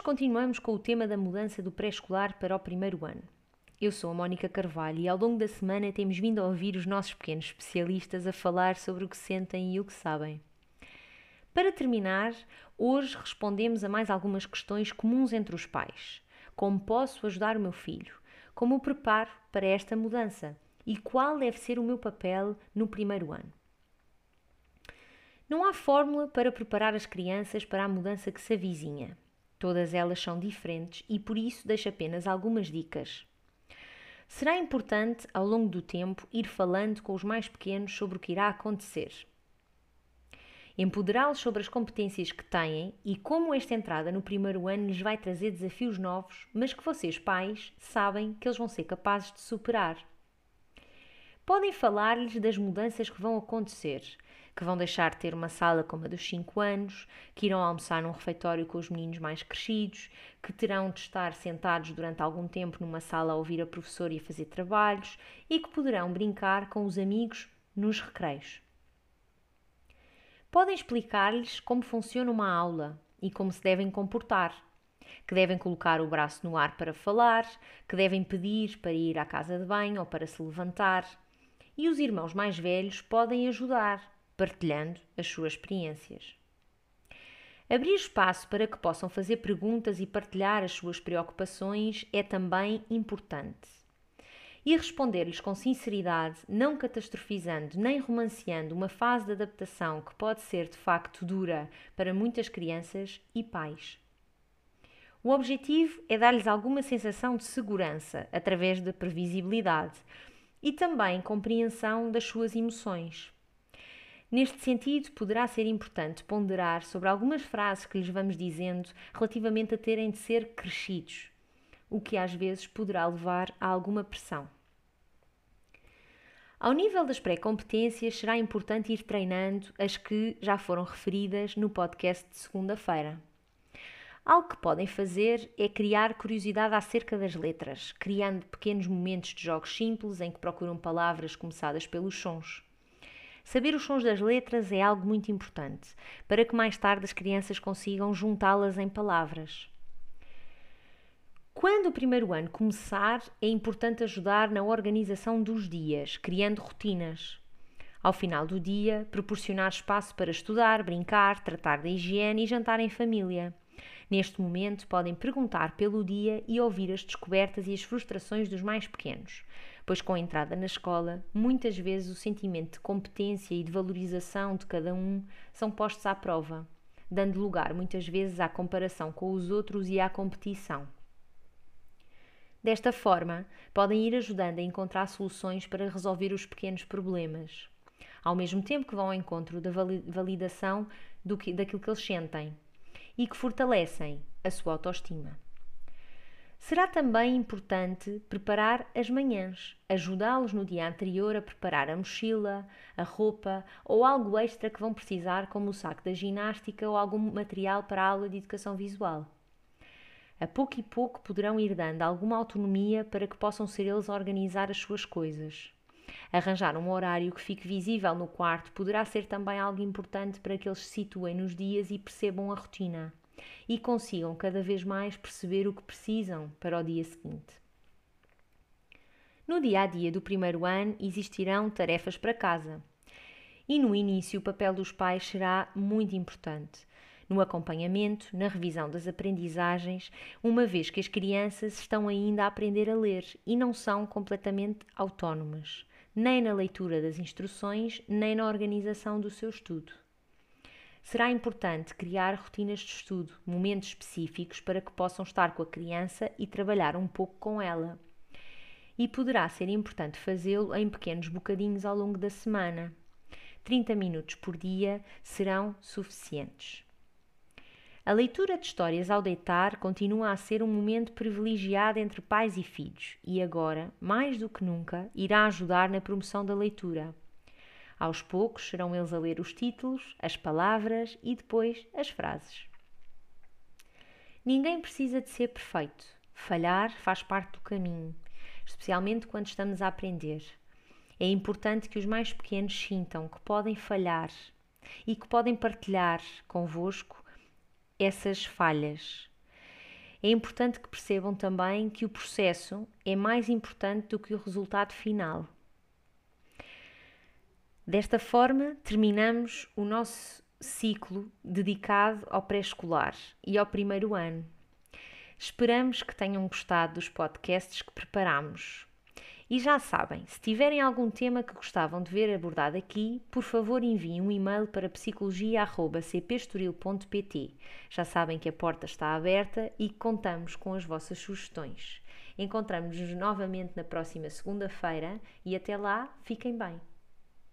continuamos com o tema da mudança do pré-escolar para o primeiro ano. Eu sou a Mónica Carvalho e ao longo da semana temos vindo a ouvir os nossos pequenos especialistas a falar sobre o que sentem e o que sabem. Para terminar, hoje respondemos a mais algumas questões comuns entre os pais. Como posso ajudar o meu filho? Como o preparo para esta mudança? E qual deve ser o meu papel no primeiro ano? Não há fórmula para preparar as crianças para a mudança que se avizinha. Todas elas são diferentes e por isso deixo apenas algumas dicas. Será importante, ao longo do tempo, ir falando com os mais pequenos sobre o que irá acontecer empoderá-los sobre as competências que têm e como esta entrada no primeiro ano lhes vai trazer desafios novos, mas que vocês, pais, sabem que eles vão ser capazes de superar. Podem falar-lhes das mudanças que vão acontecer, que vão deixar de ter uma sala como a dos 5 anos, que irão almoçar num refeitório com os meninos mais crescidos, que terão de estar sentados durante algum tempo numa sala a ouvir a professora e a fazer trabalhos e que poderão brincar com os amigos nos recreios. Podem explicar-lhes como funciona uma aula e como se devem comportar. Que devem colocar o braço no ar para falar, que devem pedir para ir à casa de banho ou para se levantar. E os irmãos mais velhos podem ajudar, partilhando as suas experiências. Abrir espaço para que possam fazer perguntas e partilhar as suas preocupações é também importante e responder-lhes com sinceridade, não catastrofizando nem romanceando uma fase de adaptação que pode ser de facto dura para muitas crianças e pais. O objetivo é dar-lhes alguma sensação de segurança através da previsibilidade e também compreensão das suas emoções. Neste sentido, poderá ser importante ponderar sobre algumas frases que lhes vamos dizendo relativamente a terem de ser crescidos, o que às vezes poderá levar a alguma pressão. Ao nível das pré-competências, será importante ir treinando as que já foram referidas no podcast de segunda-feira. Algo que podem fazer é criar curiosidade acerca das letras, criando pequenos momentos de jogos simples em que procuram palavras começadas pelos sons. Saber os sons das letras é algo muito importante, para que mais tarde as crianças consigam juntá-las em palavras. Quando o primeiro ano começar, é importante ajudar na organização dos dias, criando rotinas. Ao final do dia, proporcionar espaço para estudar, brincar, tratar da higiene e jantar em família. Neste momento, podem perguntar pelo dia e ouvir as descobertas e as frustrações dos mais pequenos, pois com a entrada na escola, muitas vezes o sentimento de competência e de valorização de cada um são postos à prova, dando lugar muitas vezes à comparação com os outros e à competição. Desta forma, podem ir ajudando a encontrar soluções para resolver os pequenos problemas, ao mesmo tempo que vão ao encontro da validação do que, daquilo que eles sentem e que fortalecem a sua autoestima. Será também importante preparar as manhãs, ajudá-los no dia anterior a preparar a mochila, a roupa ou algo extra que vão precisar, como o saco da ginástica ou algum material para a aula de educação visual. A pouco e pouco poderão ir dando alguma autonomia para que possam ser eles a organizar as suas coisas. Arranjar um horário que fique visível no quarto poderá ser também algo importante para que eles se situem nos dias e percebam a rotina e consigam cada vez mais perceber o que precisam para o dia seguinte. No dia a dia do primeiro ano existirão tarefas para casa. E no início o papel dos pais será muito importante no acompanhamento, na revisão das aprendizagens, uma vez que as crianças estão ainda a aprender a ler e não são completamente autónomas, nem na leitura das instruções, nem na organização do seu estudo. Será importante criar rotinas de estudo, momentos específicos para que possam estar com a criança e trabalhar um pouco com ela. E poderá ser importante fazê-lo em pequenos bocadinhos ao longo da semana. 30 minutos por dia serão suficientes. A leitura de histórias ao deitar continua a ser um momento privilegiado entre pais e filhos e agora, mais do que nunca, irá ajudar na promoção da leitura. Aos poucos serão eles a ler os títulos, as palavras e depois as frases. Ninguém precisa de ser perfeito. Falhar faz parte do caminho, especialmente quando estamos a aprender. É importante que os mais pequenos sintam que podem falhar e que podem partilhar convosco essas falhas. É importante que percebam também que o processo é mais importante do que o resultado final. Desta forma, terminamos o nosso ciclo dedicado ao pré-escolar e ao primeiro ano. Esperamos que tenham gostado dos podcasts que preparamos. E já sabem, se tiverem algum tema que gostavam de ver abordado aqui, por favor enviem um e-mail para psicologia.cpestoril.pt. Já sabem que a porta está aberta e contamos com as vossas sugestões. Encontramos-nos novamente na próxima segunda-feira e até lá, fiquem bem.